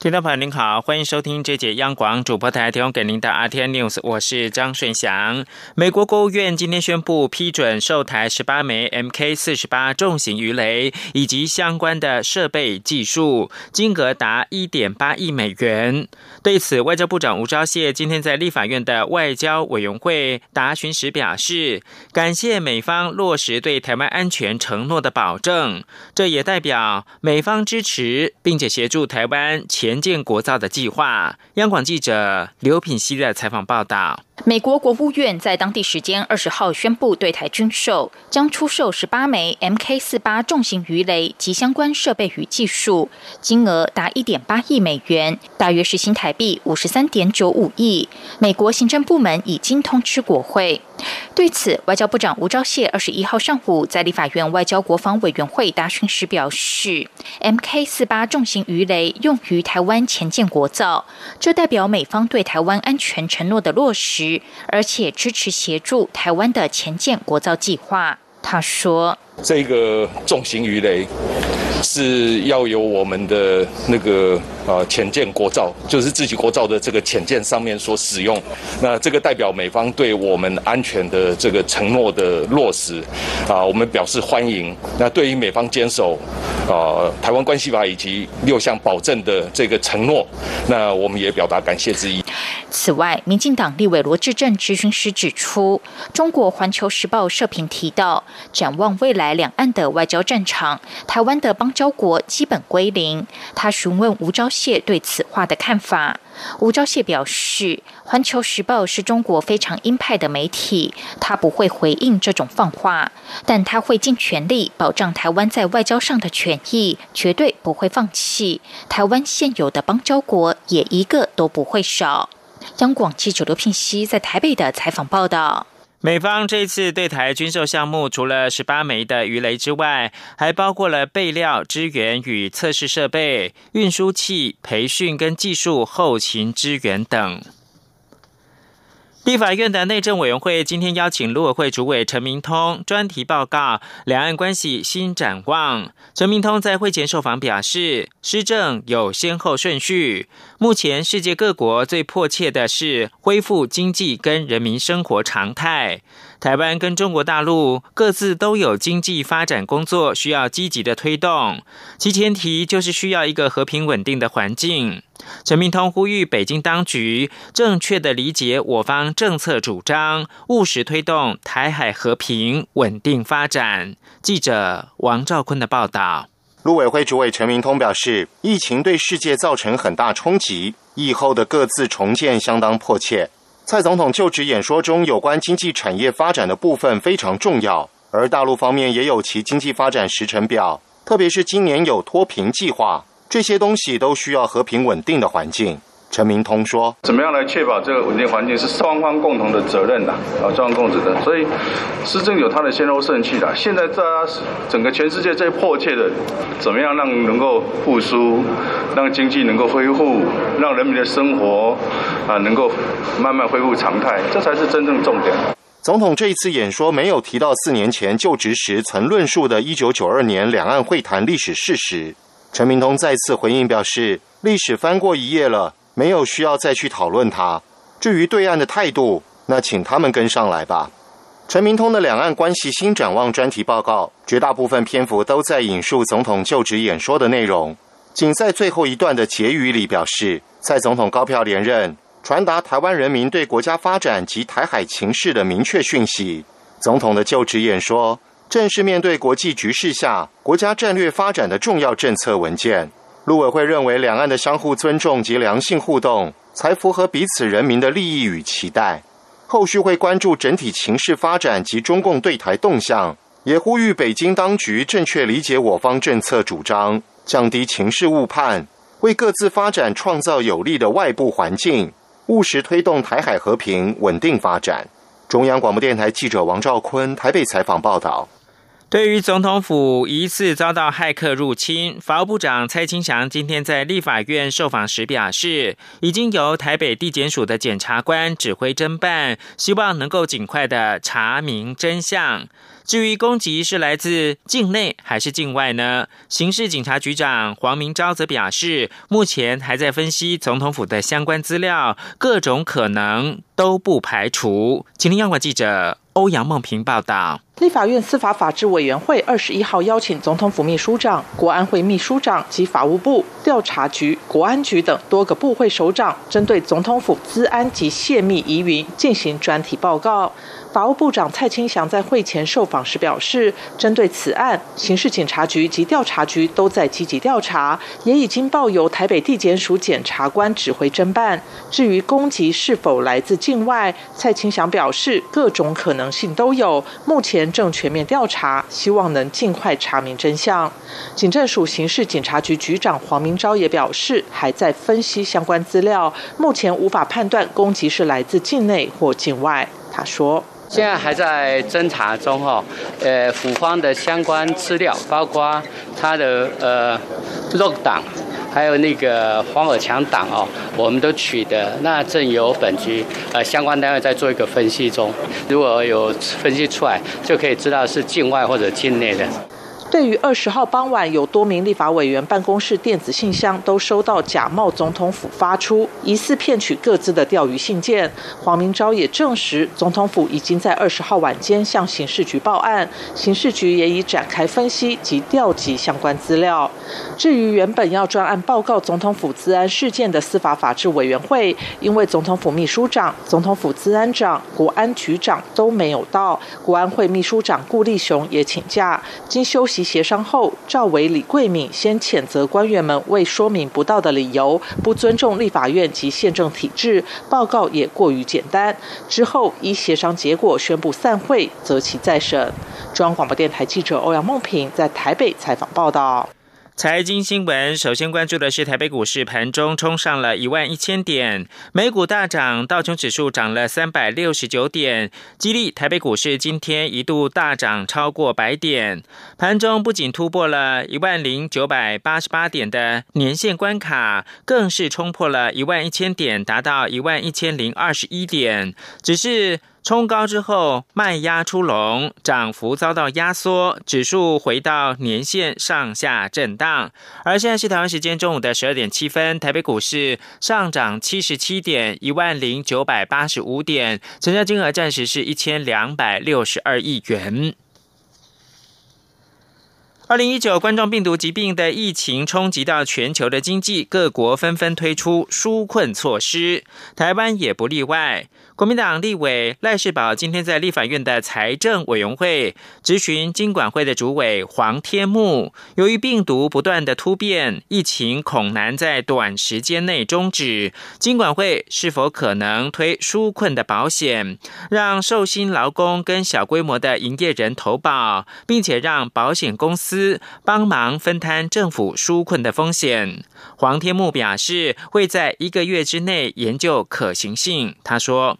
听众朋友您好，欢迎收听这节央广主播台提供给您的 RT News，我是张顺祥。美国国务院今天宣布批准售台十八枚 Mk 四十八重型鱼雷以及相关的设备技术，金额达一点八亿美元。对此，外交部长吴钊燮今天在立法院的外交委员会答询时表示，感谢美方落实对台湾安全承诺的保证，这也代表美方支持并且协助台湾前。援建国造的计划。央广记者刘品希的采访报道。美国国务院在当地时间二十号宣布对台军售，将出售十八枚 Mk 四八重型鱼雷及相关设备与技术，金额达一点八亿美元，大约是新台币五十三点九五亿。美国行政部门已经通知国会。对此，外交部长吴钊燮二十一号上午在立法院外交国防委员会答询时表示，Mk 四八重型鱼雷用于台湾前建国造，这代表美方对台湾安全承诺的落实。而且支持协助台湾的前建国造计划。他说：“这个重型鱼雷是要由我们的那个。”啊，潜舰国造就是自己国造的这个潜舰上面所使用，那这个代表美方对我们安全的这个承诺的落实，啊，我们表示欢迎。那对于美方坚守啊台湾关系法以及六项保证的这个承诺，那我们也表达感谢之意。此外，民进党立委罗志正咨询师指出，中国环球时报社评提到，展望未来两岸的外交战场，台湾的邦交国基本归零。他询问吴钊。燮对此话的看法，吴钊燮表示，《环球时报》是中国非常鹰派的媒体，他不会回应这种放话，但他会尽全力保障台湾在外交上的权益，绝对不会放弃。台湾现有的邦交国也一个都不会少。央广记者刘聘熙在台北的采访报道。美方这次对台军售项目，除了十八枚的鱼雷之外，还包括了备料、支援与测试设备、运输器、培训跟技术后勤支援等。立法院的内政委员会今天邀请陆委会主委陈明通专题报告两岸关系新展望。陈明通在会前受访表示，施政有先后顺序。目前世界各国最迫切的是恢复经济跟人民生活常态。台湾跟中国大陆各自都有经济发展工作需要积极的推动，其前提就是需要一个和平稳定的环境。陈明通呼吁北京当局正确的理解我方政策主张，务实推动台海和平稳定发展。记者王兆坤的报道。陆委会主委陈明通表示，疫情对世界造成很大冲击，疫后的各自重建相当迫切。蔡总统就职演说中有关经济产业发展的部分非常重要，而大陆方面也有其经济发展时程表，特别是今年有脱贫计划，这些东西都需要和平稳定的环境。陈明通说：“怎么样来确保这个稳定环境是双方共同的责任的啊，双方共同责任。所以，施政有它的先后顺序的。现在在整个全世界最迫切的，怎么样让能够复苏，让经济能够恢复，让人民的生活啊能够慢慢恢复常态，这才是真正重点。”总统这一次演说没有提到四年前就职时曾论述的1992年两岸会谈历史事实。陈明通再次回应表示：“历史翻过一页了。”没有需要再去讨论它。至于对岸的态度，那请他们跟上来吧。陈明通的两岸关系新展望专题报告，绝大部分篇幅都在引述总统就职演说的内容。仅在最后一段的结语里表示，蔡总统高票连任，传达台湾人民对国家发展及台海情势的明确讯息。总统的就职演说，正是面对国际局势下国家战略发展的重要政策文件。陆委会认为，两岸的相互尊重及良性互动，才符合彼此人民的利益与期待。后续会关注整体情势发展及中共对台动向，也呼吁北京当局正确理解我方政策主张，降低情势误判，为各自发展创造有利的外部环境，务实推动台海和平稳定发展。中央广播电台记者王兆坤台北采访报道。对于总统府疑似遭到骇客入侵，法务部长蔡清祥今天在立法院受访时表示，已经由台北地检署的检察官指挥侦办，希望能够尽快的查明真相。至于攻击是来自境内还是境外呢？刑事警察局长黄明昭则表示，目前还在分析总统府的相关资料，各种可能都不排除。请听央广记者欧阳梦平报道。立法院司法法制委员会二十一号邀请总统府秘书长、国安会秘书长及法务部、调查局、国安局等多个部会首长，针对总统府资安及泄密疑云进行专题报告。法务部长蔡清祥在会前受访时表示，针对此案，刑事警察局及调查局都在积极调查，也已经报由台北地检署检察官指挥侦办。至于攻击是否来自境外，蔡清祥表示，各种可能性都有，目前正全面调查，希望能尽快查明真相。警政署刑事警察局局长黄明昭也表示，还在分析相关资料，目前无法判断攻击是来自境内或境外。他说。现在还在侦查中哈，呃，府方的相关资料，包括他的呃落档，还有那个黄尔强档哦，我们都取得，那正由本局呃相关单位在做一个分析中，如果有分析出来，就可以知道是境外或者境内的。对于二十号傍晚有多名立法委员办公室电子信箱都收到假冒总统府发出疑似骗取各自的钓鱼信件，黄明昭也证实总统府已经在二十号晚间向刑事局报案，刑事局也已展开分析及调集相关资料。至于原本要专案报告总统府资安事件的司法法制委员会，因为总统府秘书长、总统府资安长、国安局长都没有到，国安会秘书长顾立雄也请假，经休息。协商后，赵伟、李桂敏先谴责官员们未说明不到的理由，不尊重立法院及宪政体制，报告也过于简单。之后依协商结果宣布散会，择期再审。中央广播电台记者欧阳梦平在台北采访报道。财经新闻，首先关注的是台北股市盘中冲上了一万一千点，美股大涨，道琼指数涨了三百六十九点，激励台北股市今天一度大涨超过百点。盘中不仅突破了一万零九百八十八点的年线关卡，更是冲破了一万一千点，达到一万一千零二十一点。只是。冲高之后卖压出笼，涨幅遭到压缩，指数回到年线上下震荡。而现在是台湾时间中午的十二点七分，台北股市上涨七十七点，一万零九百八十五点，成交金额暂时是一千两百六十二亿元。二零一九冠状病毒疾病的疫情冲击到全球的经济，各国纷纷推出纾困措施，台湾也不例外。国民党立委赖世宝今天在立法院的财政委员会质询经管会的主委黄天木，由于病毒不断的突变，疫情恐难在短时间内终止，经管会是否可能推纾困的保险，让受薪劳工跟小规模的营业人投保，并且让保险公司帮忙分摊政府纾困的风险？黄天木表示会在一个月之内研究可行性。他说。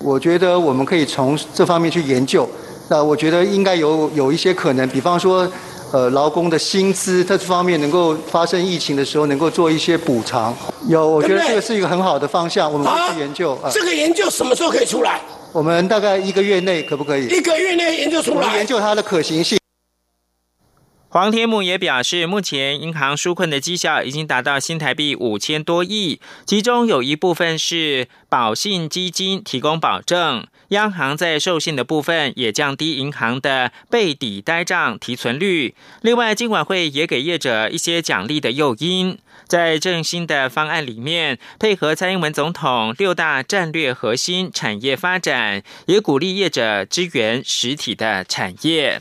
我觉得我们可以从这方面去研究。那我觉得应该有有一些可能，比方说，呃，劳工的薪资这方面能够发生疫情的时候能够做一些补偿。有，我觉得这个是一个很好的方向，我们去研究。啊这个研究什么时候可以出来？我们大概一个月内可不可以？一个月内研究出来。研究它的可行性。黄天木也表示，目前银行纾困的绩效已经达到新台币五千多亿，其中有一部分是保信基金提供保证，央行在授信的部分也降低银行的备抵呆账提存率。另外，金管会也给业者一些奖励的诱因，在振兴的方案里面，配合蔡英文总统六大战略核心产业发展，也鼓励业者支援实体的产业。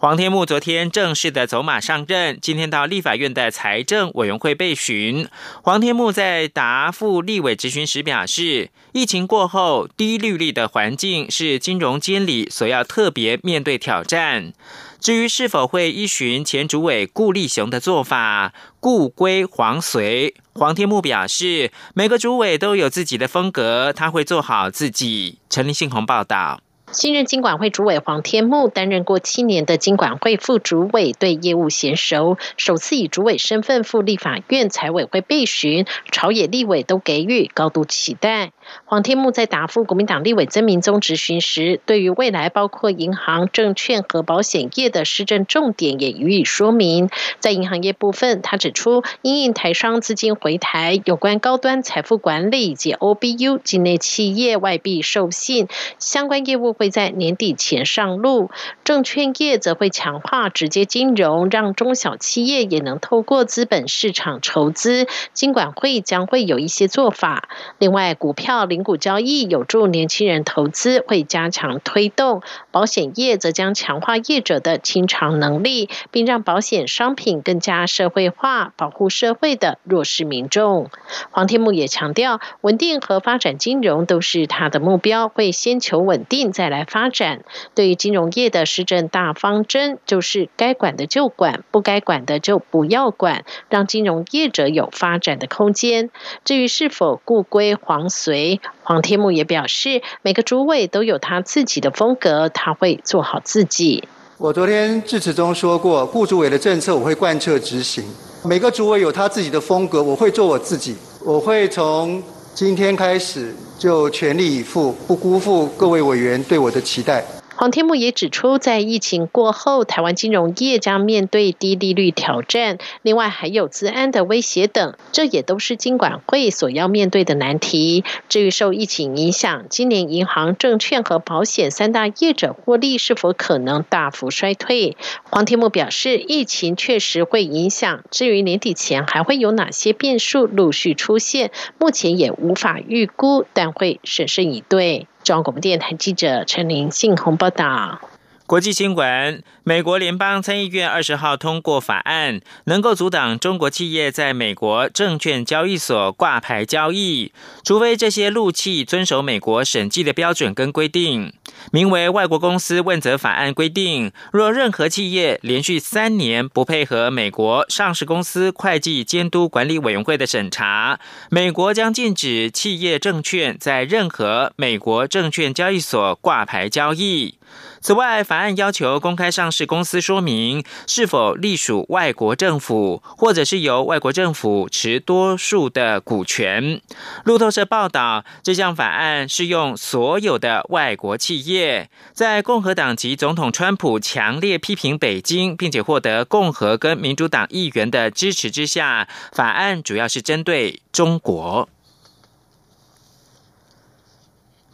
黄天木昨天正式的走马上任，今天到立法院的财政委员会备询。黄天木在答复立委质询时表示，疫情过后低利率的环境是金融监理所要特别面对挑战。至于是否会依循前主委顾立雄的做法，故归黄随，黄天木表示，每个主委都有自己的风格，他会做好自己。陈立信鸿报道。新任金管会主委黄天木担任过七年的金管会副主委，对业务娴熟，首次以主委身份赴立法院财委会备询，朝野立委都给予高度期待。黄天木在答复国民党立委曾明宗质询时，对于未来包括银行、证券和保险业的施政重点也予以说明。在银行业部分，他指出，因应台商资金回台，有关高端财富管理以及 OBU 境内企业外币授信相关业务会在年底前上路。证券业则会强化直接金融，让中小企业也能透过资本市场筹资。金管会将会有一些做法。另外，股票。到零股交易有助年轻人投资，会加强推动；保险业则将强化业者的清偿能力，并让保险商品更加社会化，保护社会的弱势民众。黄天木也强调，稳定和发展金融都是他的目标，会先求稳定再来发展。对于金融业的施政大方针，就是该管的就管，不该管的就不要管，让金融业者有发展的空间。至于是否故归黄随？黄天木也表示，每个主委都有他自己的风格，他会做好自己。我昨天致辞中说过，雇主委的政策我会贯彻执行。每个主委有他自己的风格，我会做我自己。我会从今天开始就全力以赴，不辜负各位委员对我的期待。黄天木也指出，在疫情过后，台湾金融业将面对低利率挑战，另外还有资安的威胁等，这也都是金管会所要面对的难题。至于受疫情影响，今年银行、证券和保险三大业者获利是否可能大幅衰退？黄天木表示，疫情确实会影响。至于年底前还会有哪些变数陆续出现，目前也无法预估，但会审慎以对。中央广播电台记者陈玲信鸿报道。国际新闻：美国联邦参议院二十号通过法案，能够阻挡中国企业在美国证券交易所挂牌交易，除非这些陆企遵守美国审计的标准跟规定。名为《外国公司问责法案》规定，若任何企业连续三年不配合美国上市公司会计监督管理委员会的审查，美国将禁止企业证券在任何美国证券交易所挂牌交易。此外，法案要求公开上市公司说明是否隶属外国政府，或者是由外国政府持多数的股权。路透社报道，这项法案适用所有的外国企业。在共和党籍总统川普强烈批评北京，并且获得共和跟民主党议员的支持之下，法案主要是针对中国。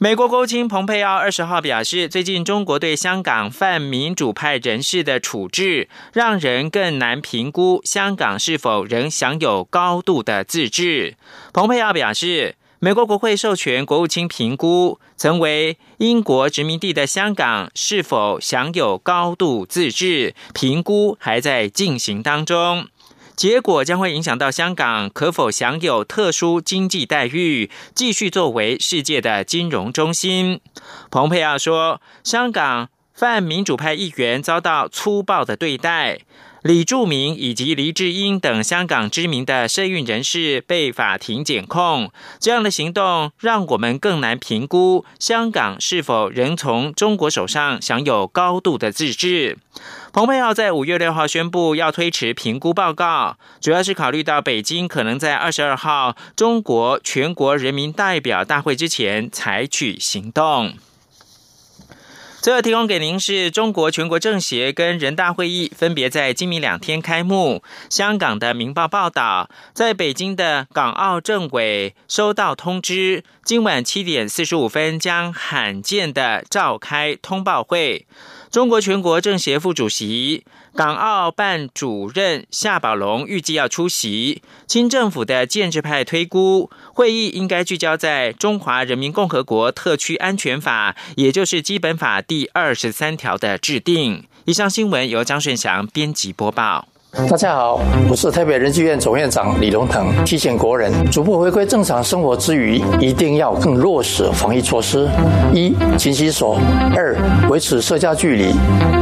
美国国务卿蓬佩奥二十号表示，最近中国对香港泛民主派人士的处置，让人更难评估香港是否仍享有高度的自治。蓬佩奥表示，美国国会授权国务卿评估曾为英国殖民地的香港是否享有高度自治，评估还在进行当中。结果将会影响到香港可否享有特殊经济待遇，继续作为世界的金融中心。蓬佩奥说，香港泛民主派议员遭到粗暴的对待。李柱铭以及黎智英等香港知名的社运人士被法庭检控，这样的行动让我们更难评估香港是否仍从中国手上享有高度的自治。蓬佩奥在五月六号宣布要推迟评估报告，主要是考虑到北京可能在二十二号中国全国人民代表大会之前采取行动。最后提供给您是中国全国政协跟人大会议分别在今明两天开幕。香港的《明报》报道，在北京的港澳政委收到通知，今晚七点四十五分将罕见的召开通报会。中国全国政协副主席。港澳办主任夏宝龙预计要出席。清政府的建制派推估，会议应该聚焦在《中华人民共和国特区安全法》，也就是《基本法》第二十三条的制定。以上新闻由张顺祥编辑播报。大家好，我是台北人剧院总院长李荣腾。提醒国人，逐步回归正常生活之余，一定要更落实防疫措施：一、勤洗手；二、维持社交距离；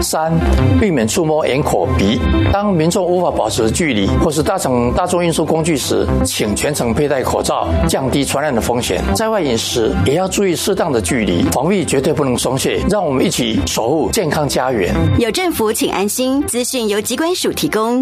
三、避免触摸眼、口、鼻。当民众无法保持距离或是搭乘大众运输工具时，请全程佩戴口罩，降低传染的风险。在外饮食也要注意适当的距离，防疫绝对不能松懈。让我们一起守护健康家园。有政府，请安心。资讯由机关署提供。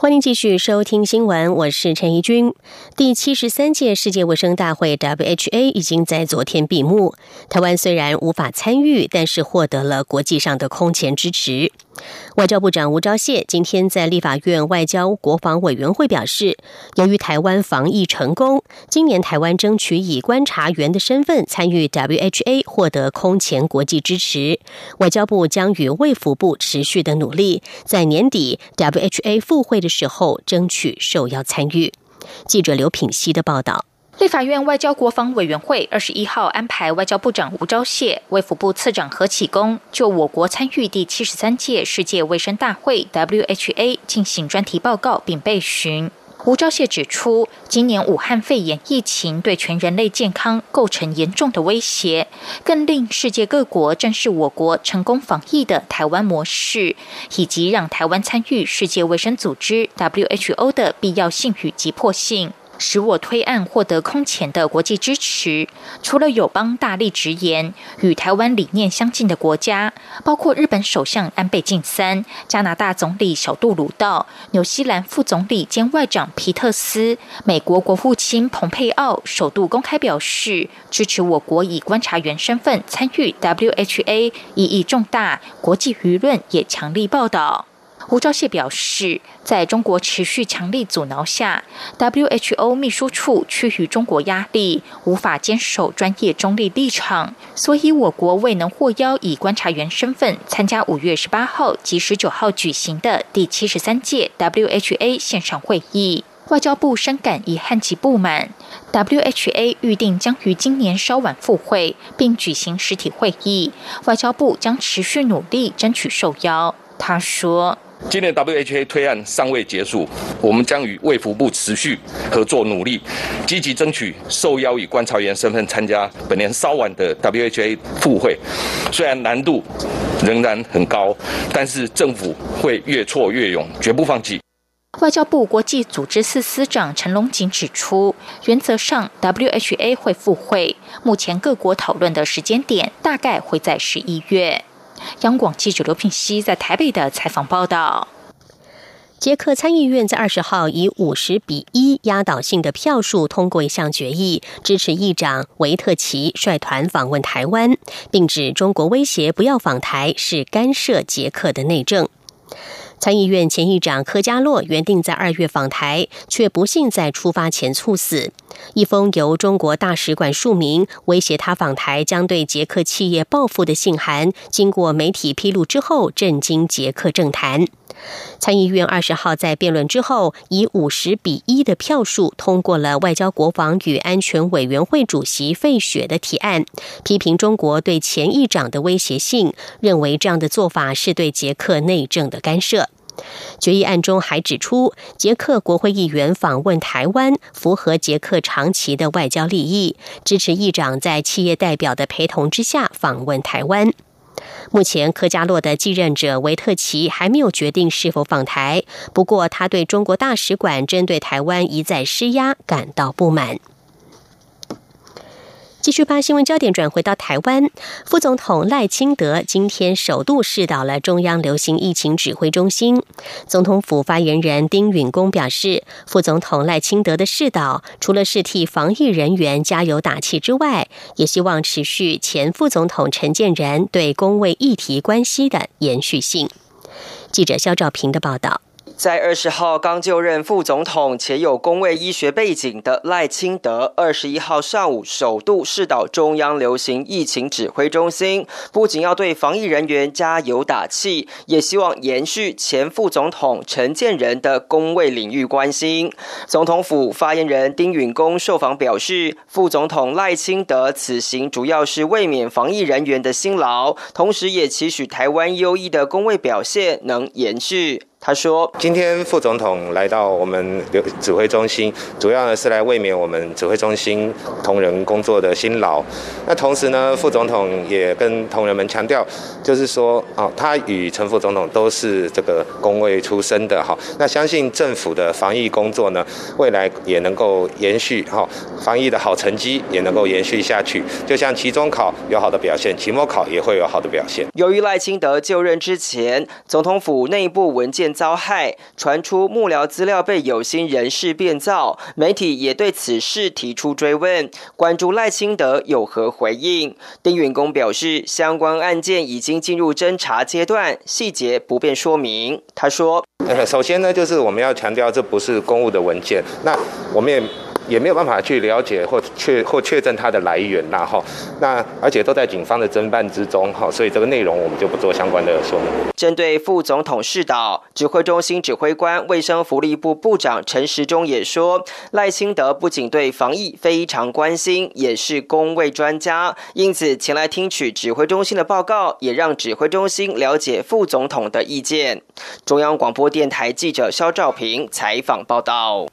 欢迎继续收听新闻，我是陈怡君。第七十三届世界卫生大会 （WHA） 已经在昨天闭幕。台湾虽然无法参与，但是获得了国际上的空前支持。外交部长吴钊燮今天在立法院外交国防委员会表示，由于台湾防疫成功，今年台湾争取以观察员的身份参与 WHA，获得空前国际支持。外交部将与卫福部持续的努力，在年底 WHA 复会的时候争取受邀参与。记者刘品希的报道。立法院外交国防委员会二十一号安排外交部长吴钊燮、卫福部次长何启功就我国参与第七十三届世界卫生大会 （WHA） 进行专题报告并备询。吴钊燮指出，今年武汉肺炎疫情对全人类健康构成严重的威胁，更令世界各国正视我国成功防疫的台湾模式，以及让台湾参与世界卫生组织 （WHO） 的必要性与急迫性。使我推案获得空前的国际支持。除了友邦大力直言，与台湾理念相近的国家，包括日本首相安倍晋三、加拿大总理小杜鲁道、纽西兰副总理兼外长皮特斯、美国国务卿蓬佩奥，首度公开表示支持我国以观察员身份参与 WHA，意义重大。国际舆论也强力报道。胡钊燮表示，在中国持续强力阻挠下，WHO 秘书处趋于中国压力，无法坚守专业中立立场，所以我国未能获邀以观察员身份参加五月十八号及十九号举行的第七十三届 WHA 线上会议。外交部深感遗憾及不满，WHA 预定将于今年稍晚复会，并举行实体会议，外交部将持续努力争取受邀。他说。今年 WHA 推案尚未结束，我们将与卫福部持续合作努力，积极争取受邀以观察员身份参加本年稍晚的 WHA 复会。虽然难度仍然很高，但是政府会越挫越勇，绝不放弃。外交部国际组织司司长陈龙锦指出，原则上 WHA 会复会，目前各国讨论的时间点大概会在十一月。央广记者刘品熙在台北的采访报道：捷克参议院在二十号以五十比一压倒性的票数通过一项决议，支持议长维特奇率团访问台湾，并指中国威胁不要访台是干涉捷克的内政。参议院前议长科加洛原定在二月访台，却不幸在出发前猝死。一封由中国大使馆署名，威胁他访台将对捷克企业报复的信函，经过媒体披露之后，震惊捷克政坛。参议院二十号在辩论之后，以五十比一的票数通过了外交、国防与安全委员会主席费雪的提案，批评中国对前议长的威胁性，认为这样的做法是对捷克内政的干涉。决议案中还指出，捷克国会议员访问台湾符合捷克长期的外交利益，支持议长在企业代表的陪同之下访问台湾。目前，科加洛的继任者维特奇还没有决定是否访台。不过，他对中国大使馆针对台湾一再施压感到不满。继续把新闻焦点转回到台湾，副总统赖清德今天首度视导了中央流行疫情指挥中心。总统府发言人丁允恭表示，副总统赖清德的视导，除了是替防疫人员加油打气之外，也希望持续前副总统陈建仁对公卫议题关系的延续性。记者肖兆平的报道。在二十号刚就任副总统且有公卫医学背景的赖清德，二十一号上午首度视导中央流行疫情指挥中心，不仅要对防疫人员加油打气，也希望延续前副总统陈建仁的公卫领域关心。总统府发言人丁允恭受访表示，副总统赖清德此行主要是卫冕防疫人员的辛劳，同时也期许台湾优异的公卫表现能延续。他说：“今天副总统来到我们指挥中心，主要呢是来卫冕我们指挥中心同仁工作的辛劳。那同时呢，副总统也跟同仁们强调，就是说，哦，他与陈副总统都是这个工位出身的，哈。那相信政府的防疫工作呢，未来也能够延续，哈，防疫的好成绩也能够延续下去。就像期中考有好的表现，期末考也会有好的表现。”由于赖清德就任之前，总统府内部文件。遭害，传出幕僚资料被有心人士变造，媒体也对此事提出追问，关注赖清德有何回应。丁允公表示，相关案件已经进入侦查阶段，细节不便说明。他说：“首先呢，就是我们要强调，这不是公务的文件，那我们也。”也没有办法去了解或确或确认它的来源呐哈，那而且都在警方的侦办之中哈，所以这个内容我们就不做相关的说明。针对副总统视导，指挥中心指挥官卫生福利部部长陈时中也说，赖清德不仅对防疫非常关心，也是公卫专家，因此前来听取指挥中心的报告，也让指挥中心了解副总统的意见。中央广播电台记者肖兆平采访报道。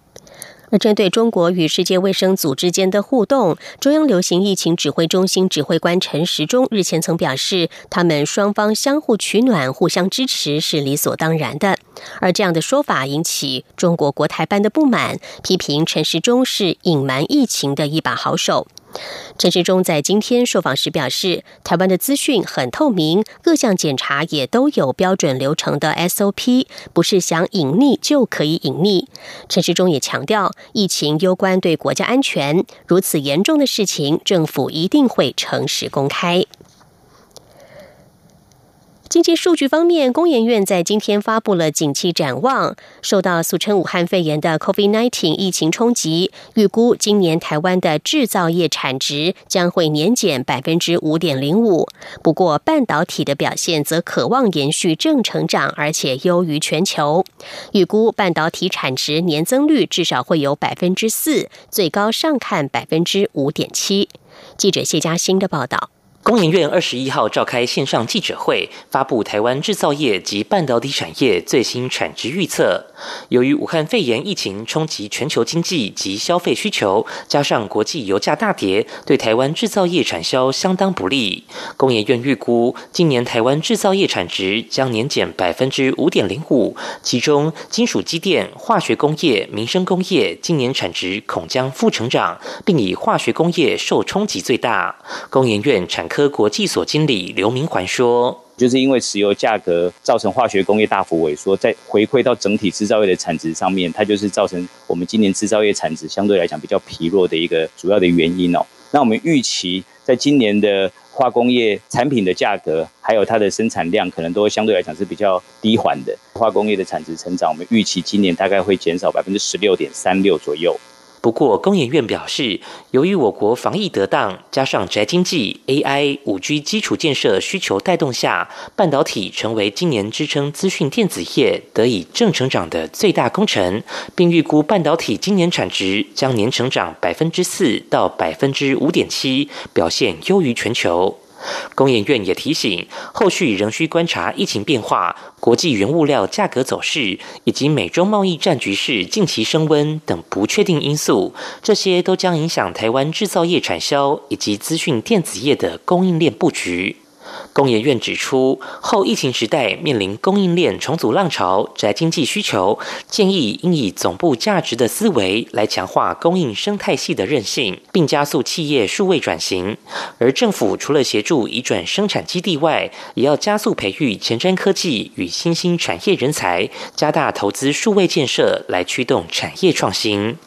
那针对中国与世界卫生组织间的互动，中央流行疫情指挥中心指挥官陈时中日前曾表示，他们双方相互取暖、互相支持是理所当然的。而这样的说法引起中国国台办的不满，批评陈时中是隐瞒疫情的一把好手。陈时中在今天受访时表示，台湾的资讯很透明，各项检查也都有标准流程的 SOP，不是想隐匿就可以隐匿。陈时中也强调，疫情攸关对国家安全，如此严重的事情，政府一定会诚实公开。经济数据方面，工研院在今天发布了景气展望。受到俗称武汉肺炎的 COVID-19 疫情冲击，预估今年台湾的制造业产值将会年减百分之五点零五。不过，半导体的表现则渴望延续正成长，而且优于全球。预估半导体产值年增率至少会有百分之四，最高上看百分之五点七。记者谢嘉欣的报道。工研院二十一号召开线上记者会，发布台湾制造业及半导体产业最新产值预测。由于武汉肺炎疫情冲击全球经济及消费需求，加上国际油价大跌，对台湾制造业产销相当不利。工研院预估，今年台湾制造业产值将年减百分之五点零五，其中金属机电、化学工业、民生工业今年产值恐将负成长，并以化学工业受冲击最大。工研院产科。科国际所经理刘明环说：“就是因为石油价格造成化学工业大幅萎缩，在回馈到整体制造业的产值上面，它就是造成我们今年制造业产值相对来讲比较疲弱的一个主要的原因哦。那我们预期在今年的化工业产品的价格，还有它的生产量，可能都会相对来讲是比较低缓的。化工业的产值成长，我们预期今年大概会减少百分之十六点三六左右。”不过，工研院表示，由于我国防疫得当，加上宅经济、AI、五 G 基础建设需求带动下，半导体成为今年支撑资讯电子业得以正成长的最大功臣，并预估半导体今年产值将年成长百分之四到百分之五点七，表现优于全球。工研院也提醒，后续仍需观察疫情变化、国际原物料价格走势以及美中贸易战局势近期升温等不确定因素，这些都将影响台湾制造业产销以及资讯电子业的供应链布局。工研院指出，后疫情时代面临供应链重组浪潮、宅经济需求，建议应以总部价值的思维来强化供应生态系的韧性，并加速企业数位转型。而政府除了协助移转生产基地外，也要加速培育前瞻科技与新兴产业人才，加大投资数位建设，来驱动产业创新。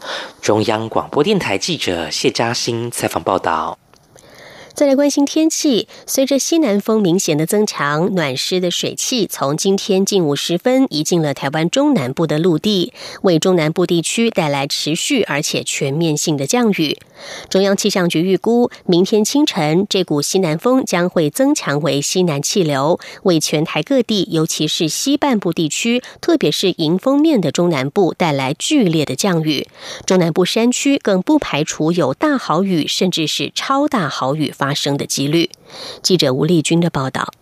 中央广播电台记者谢嘉欣采访报道。再来关心天气，随着西南风明显的增强，暖湿的水汽从今天近午时分移进了台湾中南部的陆地，为中南部地区带来持续而且全面性的降雨。中央气象局预估，明天清晨这股西南风将会增强为西南气流，为全台各地，尤其是西半部地区，特别是迎风面的中南部带来剧烈的降雨。中南部山区更不排除有大豪雨，甚至是超大豪雨。发生的几率。记者吴丽君的报道。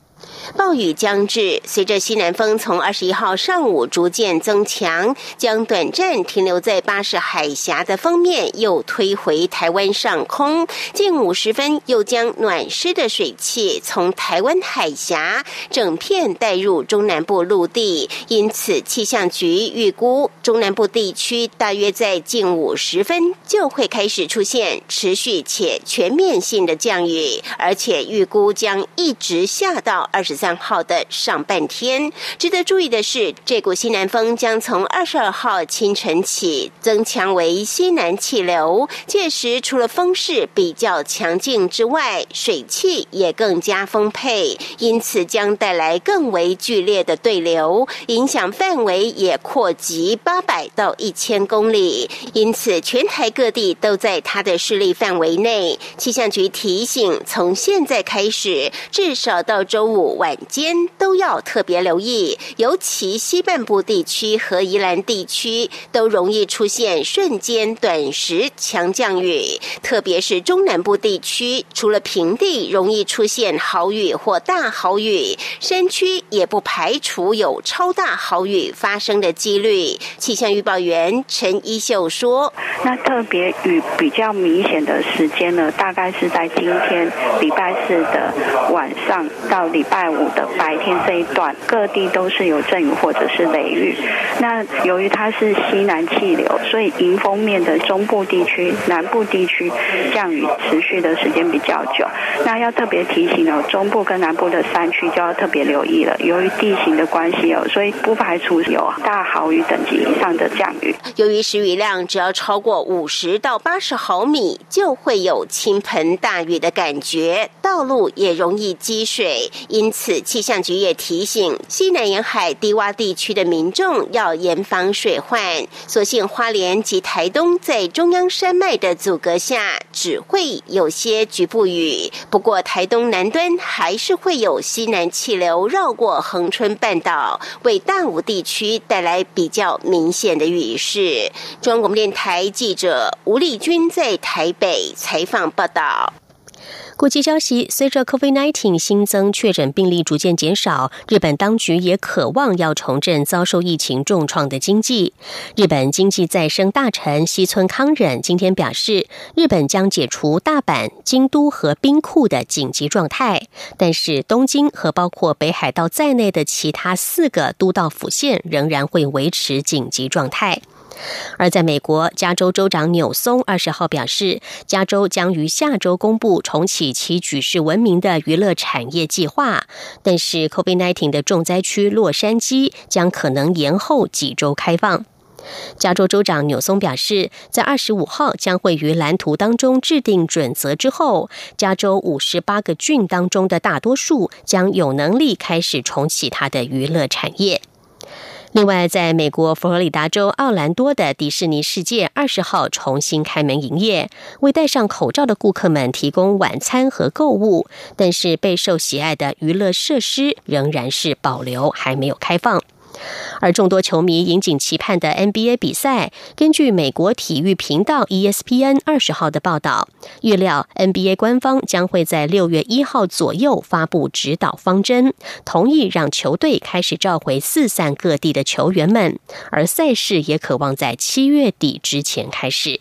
暴雨将至，随着西南风从二十一号上午逐渐增强，将短暂停留在巴士海峡的封面又推回台湾上空。近午时分，又将暖湿的水汽从台湾海峡整片带入中南部陆地，因此气象局预估中南部地区大约在近午时分就会开始出现持续且全面性的降雨，而且预估将一直下到二十。三号的上半天，值得注意的是，这股西南风将从二十二号清晨起增强为西南气流。届时，除了风势比较强劲之外，水汽也更加丰沛，因此将带来更为剧烈的对流，影响范围也扩及八百到一千公里。因此，全台各地都在它的势力范围内。气象局提醒，从现在开始，至少到周五晚。间都要特别留意，尤其西半部地区和宜兰地区都容易出现瞬间短时强降雨，特别是中南部地区，除了平地容易出现豪雨或大豪雨，山区也不排除有超大豪雨发生的几率。气象预报员陈一秀说：“那特别雨比较明显的时间呢，大概是在今天礼拜四的晚上到礼拜五。”的白天这一段，各地都是有阵雨或者是雷雨。那由于它是西南气流，所以迎风面的中部地区、南部地区降雨持续的时间比较久。那要特别提醒哦，中部跟南部的山区就要特别留意了。由于地形的关系哦，所以不排除有大豪雨等级以上的降雨。由于时雨量只要超过五十到八十毫米，就会有倾盆大雨的感觉，道路也容易积水，因此。此气象局也提醒西南沿海低洼地区的民众要严防水患。所幸花莲及台东在中央山脉的阻隔下，只会有些局部雨。不过台东南端还是会有西南气流绕过恒春半岛，为大武地区带来比较明显的雨势。中央广播电台记者吴丽君在台北采访报道。国际消息：随着 COVID-19 新增确诊病例逐渐减少，日本当局也渴望要重振遭受疫情重创的经济。日本经济再生大臣西村康忍今天表示，日本将解除大阪、京都和兵库的紧急状态，但是东京和包括北海道在内的其他四个都道府县仍然会维持紧急状态。而在美国，加州州长纽松二十号表示，加州将于下周公布重启其举世闻名的娱乐产业计划，但是 COVID-19 的重灾区洛杉矶将可能延后几周开放。加州州长纽松表示，在二十五号将会于蓝图当中制定准则之后，加州五十八个郡当中的大多数将有能力开始重启它的娱乐产业。另外，在美国佛罗里达州奥兰多的迪士尼世界二十号重新开门营业，为戴上口罩的顾客们提供晚餐和购物，但是备受喜爱的娱乐设施仍然是保留，还没有开放。而众多球迷引颈期盼的 NBA 比赛，根据美国体育频道 ESPN 二十号的报道，预料 NBA 官方将会在六月一号左右发布指导方针，同意让球队开始召回四散各地的球员们，而赛事也渴望在七月底之前开始。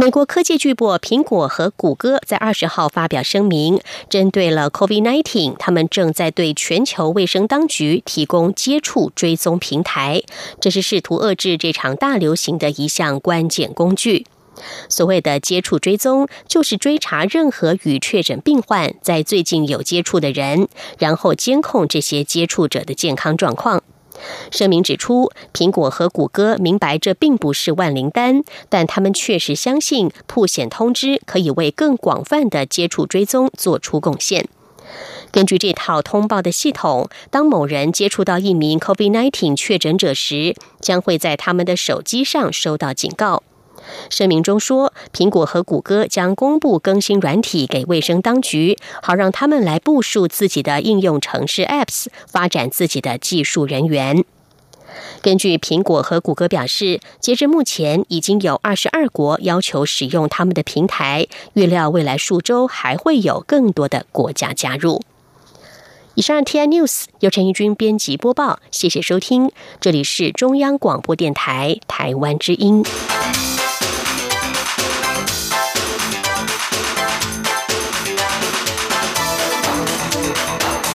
美国科技巨擘苹果和谷歌在二十号发表声明，针对了 COVID-19，他们正在对全球卫生当局提供接触追踪平台，这是试图遏制这场大流行的一项关键工具。所谓的接触追踪，就是追查任何与确诊病患在最近有接触的人，然后监控这些接触者的健康状况。声明指出，苹果和谷歌明白这并不是万灵丹，但他们确实相信破险通知可以为更广泛的接触追踪做出贡献。根据这套通报的系统，当某人接触到一名 COVID-19 确诊者时，将会在他们的手机上收到警告。声明中说，苹果和谷歌将公布更新软体给卫生当局，好让他们来部署自己的应用程式 Apps，发展自己的技术人员。根据苹果和谷歌表示，截至目前已经有二十二国要求使用他们的平台，预料未来数周还会有更多的国家加入。以上 T I News 由陈义军编辑播报，谢谢收听，这里是中央广播电台台湾之音。